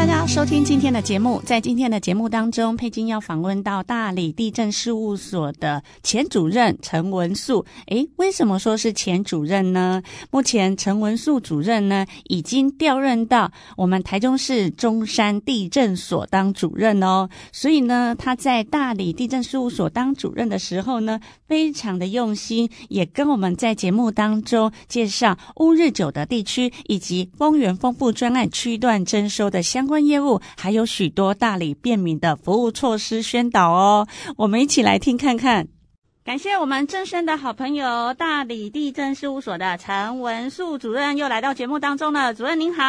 大家收听今天的节目，在今天的节目当中，佩金要访问到大理地震事务所的前主任陈文素。诶，为什么说是前主任呢？目前陈文素主任呢，已经调任到我们台中市中山地震所当主任哦。所以呢，他在大理地震事务所当主任的时候呢，非常的用心，也跟我们在节目当中介绍乌日九的地区以及丰原丰富专案区段征收的相关。业务还有许多大理便民的服务措施宣导哦，我们一起来听看看。感谢我们正声的好朋友大理地震事务所的陈文树主任又来到节目当中了，主任您好，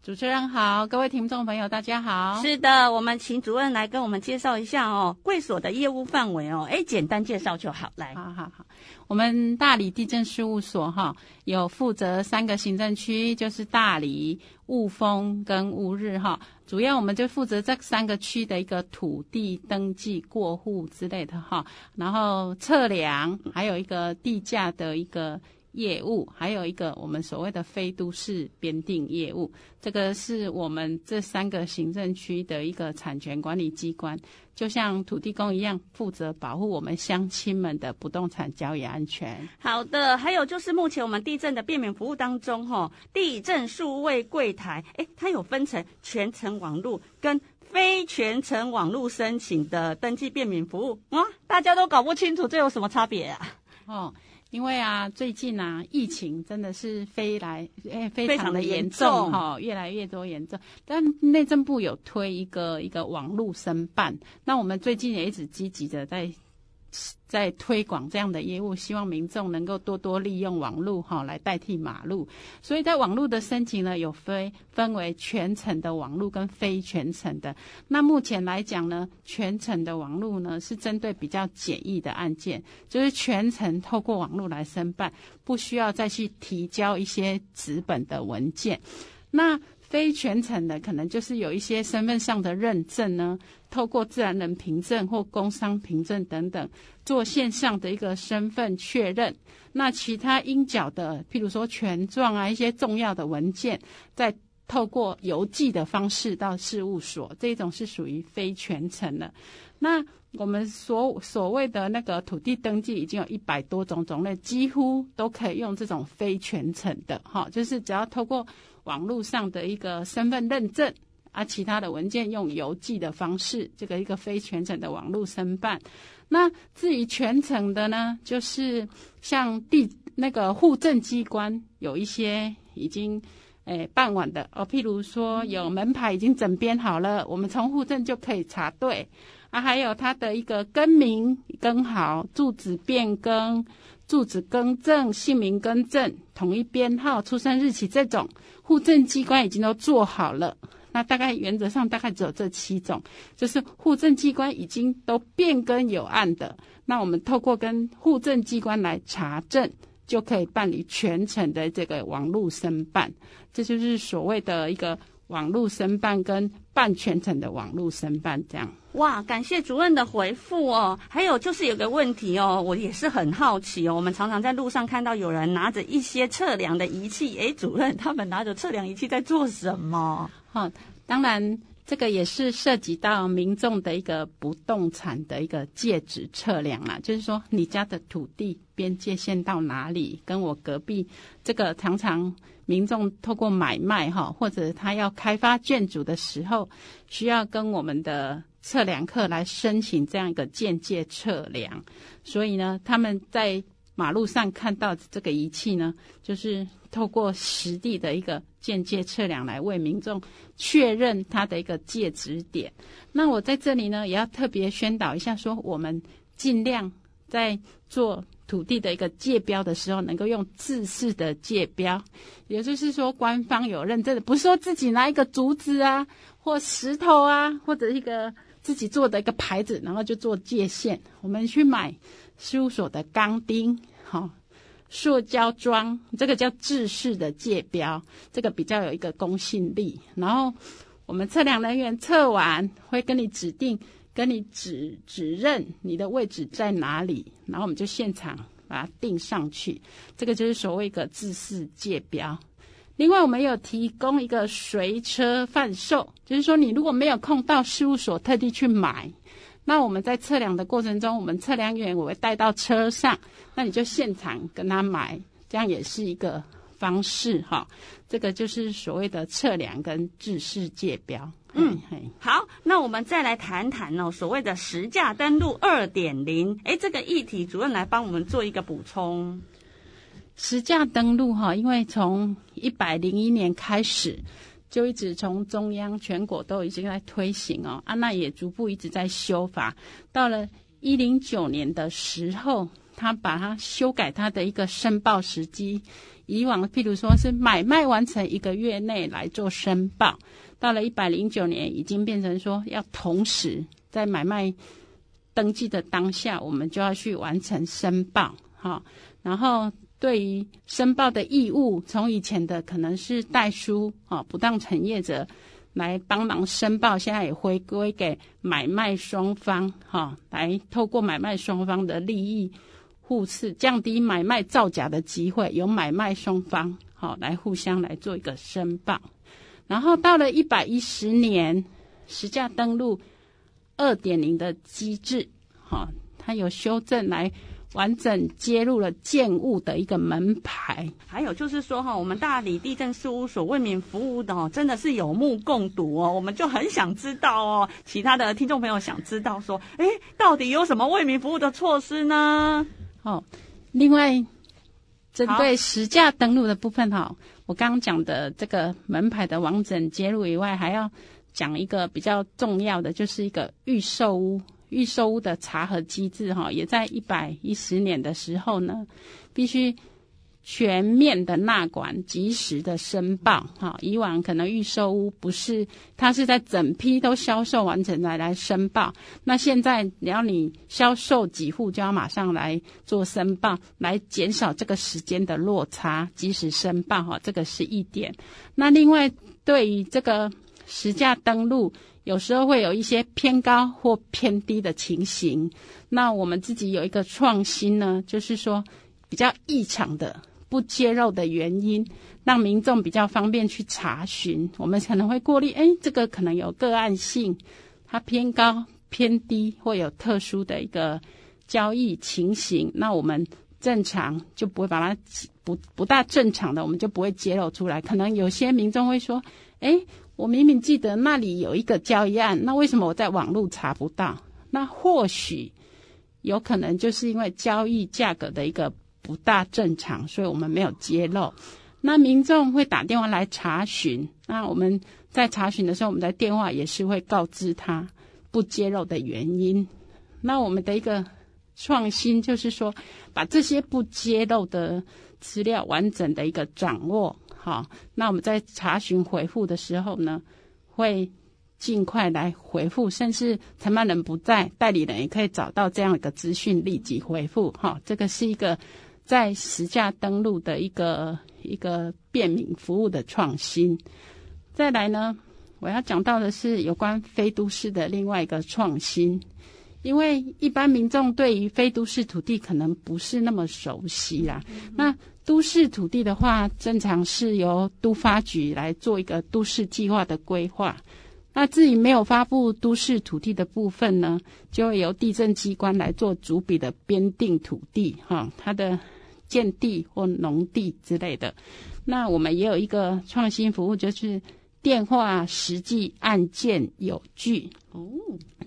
主持人好，各位听众朋友大家好。是的，我们请主任来跟我们介绍一下哦，贵所的业务范围哦，哎，简单介绍就好，来，好好好。我们大理地震事务所哈，有负责三个行政区，就是大理、雾峰跟乌日哈。主要我们就负责这三个区的一个土地登记过户之类的哈，然后测量，还有一个地价的一个。业务还有一个我们所谓的非都市编定业务，这个是我们这三个行政区的一个产权管理机关，就像土地公一样，负责保护我们乡亲们的不动产交易安全。好的，还有就是目前我们地震的便民服务当中，哈，地震数位柜台，诶，它有分成全程网络跟非全程网络申请的登记便民服务啊，大家都搞不清楚这有什么差别啊？哦。因为啊，最近啊，疫情真的是飞来，诶，非常的严重哈、哦，越来越多严重。但内政部有推一个一个网络申办，那我们最近也一直积极的在。在推广这样的业务，希望民众能够多多利用网络哈来代替马路。所以在网络的申请呢，有分分为全程的网络跟非全程的。那目前来讲呢，全程的网络呢是针对比较简易的案件，就是全程透过网络来申办，不需要再去提交一些纸本的文件。那非全程的，可能就是有一些身份上的认证呢，透过自然人凭证或工商凭证等等，做线上的一个身份确认。那其他应缴的，譬如说权状啊，一些重要的文件，再透过邮寄的方式到事务所，这种是属于非全程的。那我们所所谓的那个土地登记，已经有一百多种种类，几乎都可以用这种非全程的，哈，就是只要透过。网络上的一个身份认证啊，其他的文件用邮寄的方式，这个一个非全程的网络申办。那至于全程的呢，就是像地那个户政机关有一些已经诶办完的哦，譬如说有门牌已经整编好了，我们从户政就可以查对啊，还有他的一个更名更好、住址变更。住址更正、姓名更正、统一编号、出生日期这种，户政机关已经都做好了。那大概原则上大概只有这七种，就是户政机关已经都变更有案的。那我们透过跟户政机关来查证，就可以办理全程的这个网络申办。这就是所谓的一个。网络申办跟办全程的网络申办这样。哇，感谢主任的回复哦。还有就是有个问题哦，我也是很好奇哦。我们常常在路上看到有人拿着一些测量的仪器，诶，主任他们拿着测量仪器在做什么？哈、哦，当然这个也是涉及到民众的一个不动产的一个界址测量啦，就是说你家的土地边界线到哪里，跟我隔壁这个常常。民众透过买卖哈，或者他要开发建筑的时候，需要跟我们的测量课来申请这样一个间接测量。所以呢，他们在马路上看到这个仪器呢，就是透过实地的一个间接测量来为民众确认它的一个界址点。那我在这里呢，也要特别宣导一下，说我们尽量在做。土地的一个界标的时候，能够用制式的界标，也就是说，官方有认证的，不是说自己拿一个竹子啊，或石头啊，或者一个自己做的一个牌子，然后就做界线。我们去买事务所的钢钉，好，塑胶装，这个叫制式的界标，这个比较有一个公信力。然后我们测量人员测完会跟你指定，跟你指指认你的位置在哪里，然后我们就现场把它钉上去。这个就是所谓一个制式界标。另外，我们有提供一个随车贩售，就是说，你如果没有空到事务所特地去买，那我们在测量的过程中，我们测量员我会带到车上，那你就现场跟他买，这样也是一个方式哈。这个就是所谓的测量跟制式界标。嗯，好，那我们再来谈谈哦，所谓的实价登录二点零，哎，这个议题主任来帮我们做一个补充。实价登录哈，因为从一百零一年开始，就一直从中央全国都已经在推行哦，啊，那也逐步一直在修法。到了一零九年的时候，他把它修改它的一个申报时机，以往譬如说是买卖完成一个月内来做申报，到了一百零九年已经变成说要同时在买卖登记的当下，我们就要去完成申报哈，然后。对于申报的义务，从以前的可能是代书啊，不当承业者来帮忙申报，现在也回归给买卖双方哈，来透过买卖双方的利益互斥，降低买卖造假的机会，由买卖双方好来互相来做一个申报。然后到了一百一十年，实价登录二点零的机制，哈，它有修正来。完整揭露了建物的一个门牌，还有就是说哈，我们大理地震事务所为民服务的哦，真的是有目共睹哦。我们就很想知道哦，其他的听众朋友想知道说，哎，到底有什么为民服务的措施呢？哦，另外针对实价登录的部分哈，我刚刚讲的这个门牌的完整揭露以外，还要讲一个比较重要的，就是一个预售屋。预售屋的查核机制，哈，也在一百一十年的时候呢，必须全面的纳管，及时的申报，哈。以往可能预售屋不是，它是在整批都销售完成来来申报，那现在只要你销售几户，就要马上来做申报，来减少这个时间的落差，及时申报，哈，这个是一点。那另外，对于这个实价登录。有时候会有一些偏高或偏低的情形，那我们自己有一个创新呢，就是说比较异常的不揭露的原因，让民众比较方便去查询。我们可能会过滤，哎，这个可能有个案性，它偏高偏低，或有特殊的一个交易情形，那我们正常就不会把它不不大正常的，我们就不会揭露出来。可能有些民众会说，哎。我明明记得那里有一个交易案，那为什么我在网络查不到？那或许有可能就是因为交易价格的一个不大正常，所以我们没有揭露。那民众会打电话来查询，那我们在查询的时候，我们在电话也是会告知他不揭露的原因。那我们的一个创新就是说，把这些不揭露的资料完整的一个掌握。好，那我们在查询回复的时候呢，会尽快来回复，甚至承办人不在，代理人也可以找到这样一个资讯，立即回复。哈，这个是一个在实价登录的一个一个便民服务的创新。再来呢，我要讲到的是有关非都市的另外一个创新，因为一般民众对于非都市土地可能不是那么熟悉啦，嗯、那。都市土地的话，正常是由都发局来做一个都市计划的规划。那至于没有发布都市土地的部分呢，就会由地政机关来做主笔的编定土地，哈，它的建地或农地之类的。那我们也有一个创新服务，就是电话实际案件有据哦。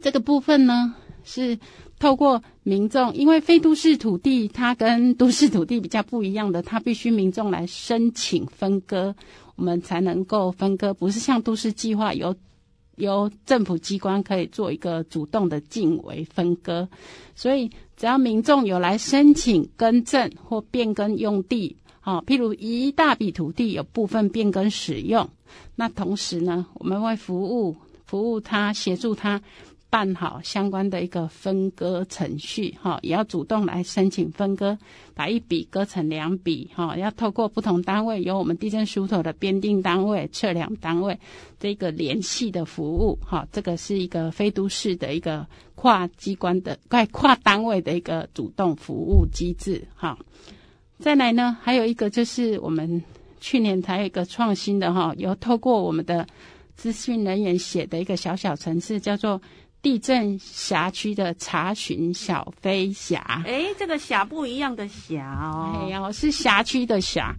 这个部分呢是。透过民众，因为非都市土地它跟都市土地比较不一样的，它必须民众来申请分割，我们才能够分割，不是像都市计划由由政府机关可以做一个主动的进围分割。所以只要民众有来申请更正或变更用地，好，譬如一大笔土地有部分变更使用，那同时呢，我们会服务服务他，协助他。办好相关的一个分割程序，哈，也要主动来申请分割，把一笔割成两笔，哈，要透过不同单位，由我们地震事务所的编定单位、测量单位这个联系的服务，哈，这个是一个非都市的一个跨机关的、跨跨单位的一个主动服务机制，哈。再来呢，还有一个就是我们去年才有一个创新的哈，有透过我们的资讯人员写的一个小小程式，叫做地震辖区的查询小飞侠。哎，这个辖不一样的辖哦，哎呀，是辖区的辖。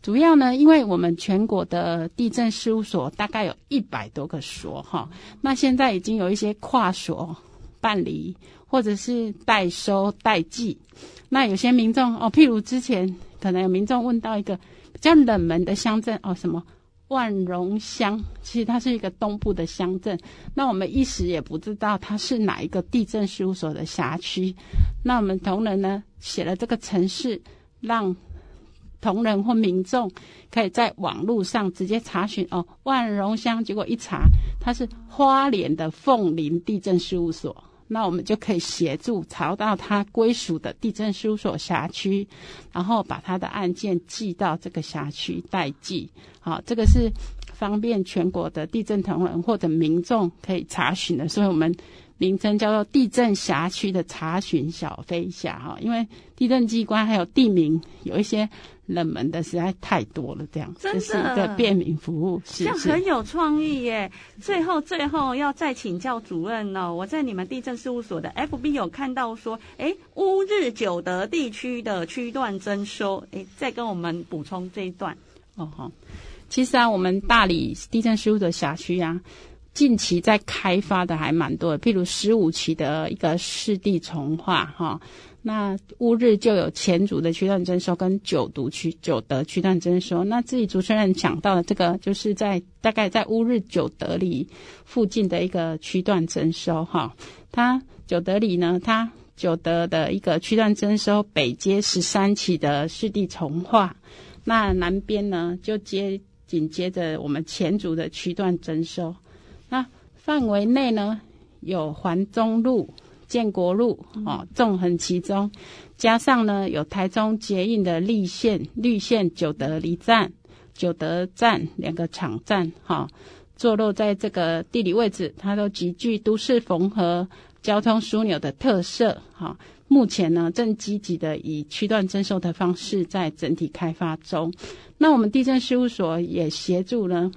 主要呢，因为我们全国的地震事务所大概有一百多个所哈，那现在已经有一些跨所办理，或者是代收代寄。那有些民众哦，譬如之前可能有民众问到一个比较冷门的乡镇哦，什么万荣乡，其实它是一个东部的乡镇。那我们一时也不知道它是哪一个地震事务所的辖区。那我们同仁呢写了这个城市，让同仁或民众可以在网络上直接查询哦，万荣乡，结果一查，它是花莲的凤林地震事务所。那我们就可以协助查到他归属的地政事务所辖区，然后把他的案件寄到这个辖区代寄。好，这个是方便全国的地政同仁或者民众可以查询的，所以我们名称叫做地震辖区的查询小飞侠哈。因为地震机关还有地名有一些。冷门的实在太多了，这样真是一个便民服务，是这样很有创意耶。最后，最后要再请教主任呢，我在你们地震事务所的 FB 有看到说，哎，乌日九德地区的区段征收，哎，再跟我们补充这一段。哦哈，其实啊，我们大理地震事务的辖区啊，近期在开发的还蛮多的，譬如十五期的一个湿地重划哈。那乌日就有前组的区段征收跟九都区九德区段征收。那自己主持人讲到的这个，就是在大概在乌日九德里附近的一个区段征收哈。它九德里呢，它九德的一个区段征收，北接十三起的市地重划，那南边呢就接紧接着我们前组的区段征收。那范围内呢有环中路。建国路哦，纵横其中，加上呢有台中捷运的绿线绿线九德离站、九德站两个场站哈，坐落在这个地理位置，它都极具都市缝合、交通枢纽的特色哈。目前呢正积极的以区段征收的方式在整体开发中。那我们地震事务所也协助呢，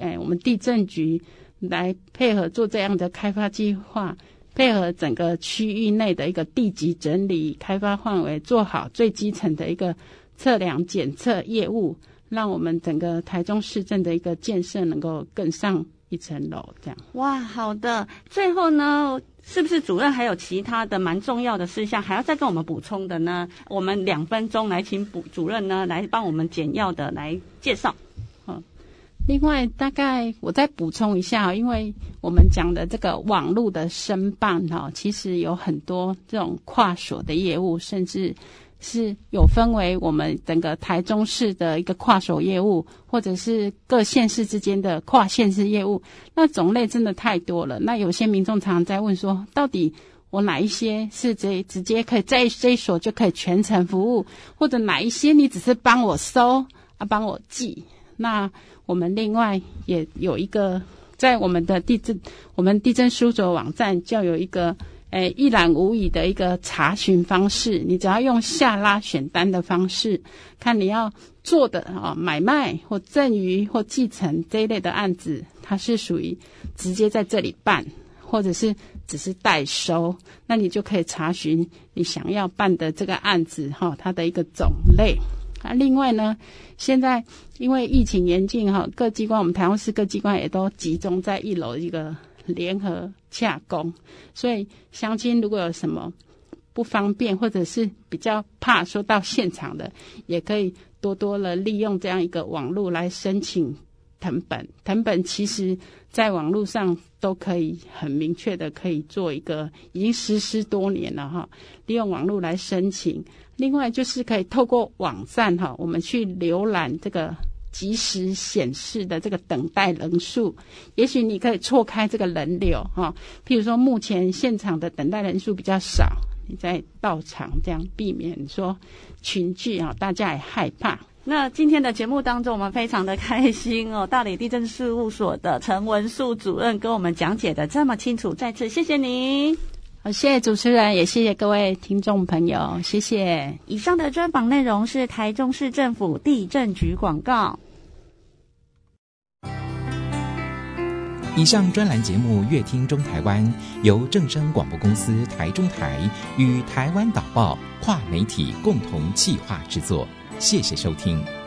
哎，我们地震局来配合做这样的开发计划。配合整个区域内的一个地籍整理、开发范围，做好最基层的一个测量检测业务，让我们整个台中市政的一个建设能够更上一层楼。这样哇，好的。最后呢，是不是主任还有其他的蛮重要的事项还要再跟我们补充的呢？我们两分钟来请补主任呢来帮我们简要的来介绍。另外，大概我再补充一下，因为我们讲的这个网络的申办哈，其实有很多这种跨所的业务，甚至是有分为我们整个台中市的一个跨所业务，或者是各县市之间的跨县市业务。那种类真的太多了。那有些民众常常在问说，到底我哪一些是直直接可以在这一所就可以全程服务，或者哪一些你只是帮我收啊，帮我寄？那我们另外也有一个，在我们的地震，我们地震书桌网站就有一个，诶，一览无遗的一个查询方式。你只要用下拉选单的方式，看你要做的啊，买卖或赠与或继承这一类的案子，它是属于直接在这里办，或者是只是代收，那你就可以查询你想要办的这个案子哈，它的一个种类。啊，另外呢，现在因为疫情严峻哈，各机关我们台湾市各机关也都集中在一楼一个联合洽公，所以乡亲如果有什么不方便或者是比较怕说到现场的，也可以多多的利用这样一个网络来申请藤本。藤本其实在网络上都可以很明确的可以做一个，已经实施多年了哈，利用网络来申请。另外就是可以透过网站哈，我们去浏览这个即时显示的这个等待人数，也许你可以错开这个人流哈。譬如说，目前现场的等待人数比较少，你再到场这样避免说群聚啊，大家也害怕。那今天的节目当中，我们非常的开心哦，大理地震事务所的陈文树主任跟我们讲解的这么清楚，再次谢谢您。好，谢谢主持人，也谢谢各位听众朋友，谢谢。以上的专访内容是台中市政府地震局广告。以上专栏节目《乐听中台湾》由正声广播公司台中台与台湾导报跨媒体共同企划制作，谢谢收听。